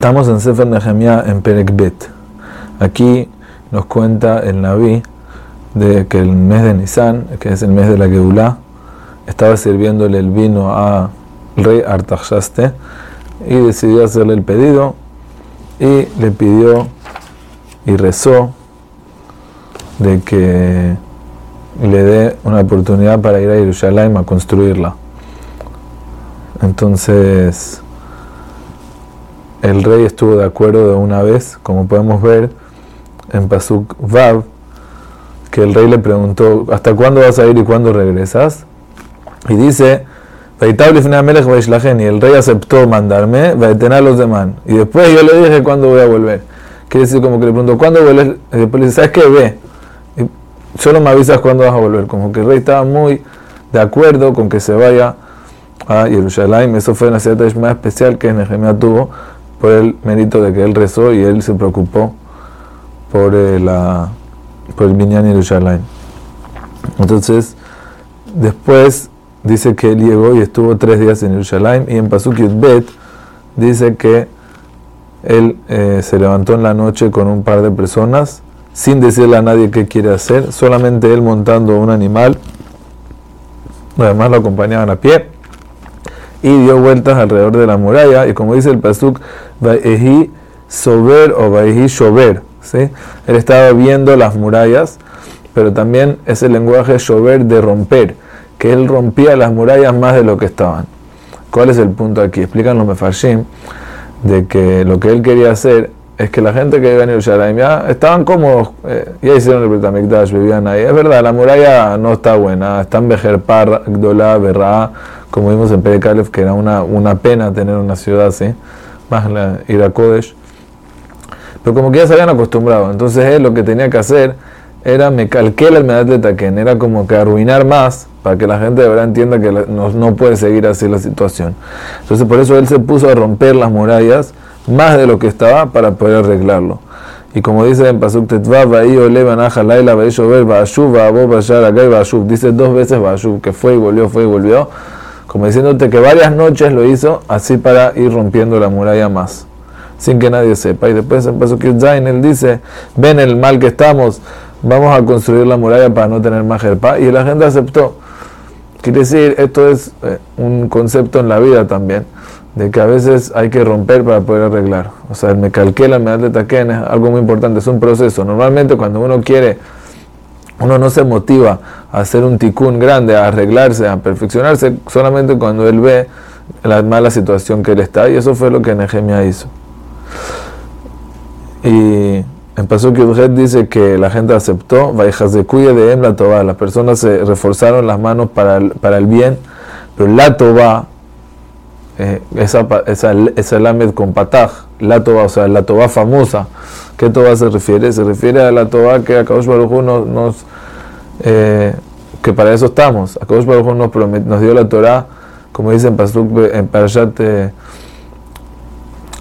Estamos en Sefer Nehemiah en Perekbet. Aquí nos cuenta el Naví de que el mes de Nisan, que es el mes de la Geulah, estaba sirviéndole el vino al rey Artaxaste y decidió hacerle el pedido y le pidió y rezó de que le dé una oportunidad para ir a Jerusalén a construirla. Entonces, el rey estuvo de acuerdo de una vez, como podemos ver en Pasuk Vav, que el rey le preguntó, ¿hasta cuándo vas a ir y cuándo regresas? Y dice, y el rey aceptó mandarme, a los demás. Y después yo le dije cuándo voy a volver. Quiere decir como que le preguntó, ¿cuándo vuelves? Y después le dice, ¿sabes qué? Ve. Solo me avisas cuándo vas a volver. Como que el rey estaba muy de acuerdo con que se vaya a Jerusalén. Eso fue una cierta más especial que Nehemiah tuvo por el mérito de que él rezó y él se preocupó por, el, la, por el Binyan. Entonces, después dice que él llegó y estuvo tres días en Yerushalayim y en Pasuk Bet dice que él eh, se levantó en la noche con un par de personas sin decirle a nadie qué quiere hacer, solamente él montando un animal, además lo acompañaban a pie y dio vueltas alrededor de la muralla y como dice el pasuk Vaehi Sober o Vaehi Shover ¿sí? él estaba viendo las murallas pero también es el lenguaje Shover de romper que él rompía las murallas más de lo que estaban ¿cuál es el punto aquí? explican los mefarshim de que lo que él quería hacer es que la gente que iba en Jerusalén ya estaban cómodos, eh, ya hicieron el Betamikdash, vivían ahí. Es verdad, la muralla no está buena, está en Bejerpar, Gdolá, Berra, como vimos en Perekalef, que era una, una pena tener una ciudad así, más la Irakodesh. Pero como que ya se habían acostumbrado, entonces él lo que tenía que hacer era me calqué la medad de Taquén, era como que arruinar más para que la gente de verdad entienda que no, no puede seguir así la situación. Entonces por eso él se puso a romper las murallas más de lo que estaba para poder arreglarlo. Y como dice en Pasuk Tetvav, dice dos veces Bashuv, que fue y volvió, fue y volvió, como diciéndote que varias noches lo hizo así para ir rompiendo la muralla más, sin que nadie sepa. Y después en Pasuk él dice, ven el mal que estamos, vamos a construir la muralla para no tener más jerpa, y la gente aceptó. Quiere decir, esto es eh, un concepto en la vida también de que a veces hay que romper para poder arreglar. O sea, el me calqué la medal de Taquén es algo muy importante, es un proceso. Normalmente cuando uno quiere, uno no se motiva a hacer un ticún grande, a arreglarse, a perfeccionarse, solamente cuando él ve la mala situación que él está. Y eso fue lo que Nehemia hizo. Y en Pasuk Yudhet dice que la gente aceptó, cuya de Em la Toba, las personas se reforzaron las manos para el, para el bien, pero la Toba eh, esa, esa, esa lamed con pataj, la toba, o sea, la toba famosa. ¿Qué toba se refiere? Se refiere a la toba que Akadosh Baruj nos, nos eh, que para eso estamos. Akadosh Baruj nos, nos dio la Torah, como dice en Pasuk, en Parashat de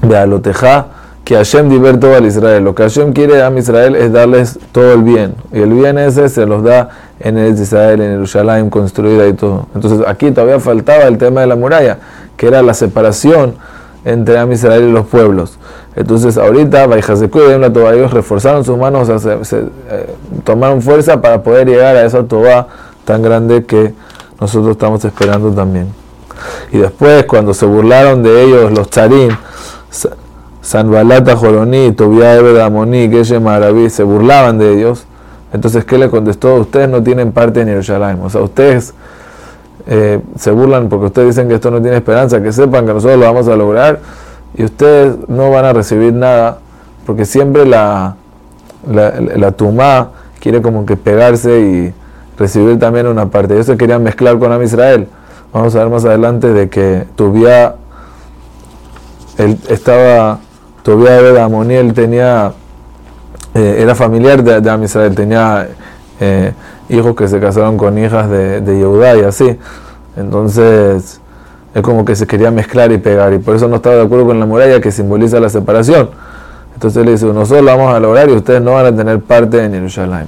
eh, Aloteja, que Hashem divertó al Israel. Lo que Hashem quiere a Israel es darles todo el bien. Y el bien ese se los da en el Israel, en Jerusalén, construida y todo. Entonces aquí todavía faltaba el tema de la muralla que era la separación entre Am Israel y los pueblos. Entonces, ahorita, ellos reforzaron sus manos, se, eh, tomaron fuerza para poder llegar a esa Toba tan grande que nosotros estamos esperando también. Y después, cuando se burlaron de ellos los tzarim, Sanbalata Joroní, Tobia Ebed Amoní, Maraví, se burlaban de ellos. Entonces, ¿qué le contestó? Ustedes no tienen parte en Jerusalén. O sea, ustedes eh, se burlan porque ustedes dicen que esto no tiene esperanza, que sepan que nosotros lo vamos a lograr y ustedes no van a recibir nada, porque siempre la, la, la tumá quiere como que pegarse y recibir también una parte. Ellos se querían mezclar con Am Israel. Vamos a ver más adelante de que Tobía, él estaba, Tobía de Amoniel tenía, eh, era familiar de, de Israel, tenía eh, hijos que se casaron con hijas de, de Yehudá y así. Entonces, es como que se quería mezclar y pegar, y por eso no estaba de acuerdo con la muralla que simboliza la separación. Entonces le dice, nosotros vamos a lograr y ustedes no van a tener parte en Jerusalén.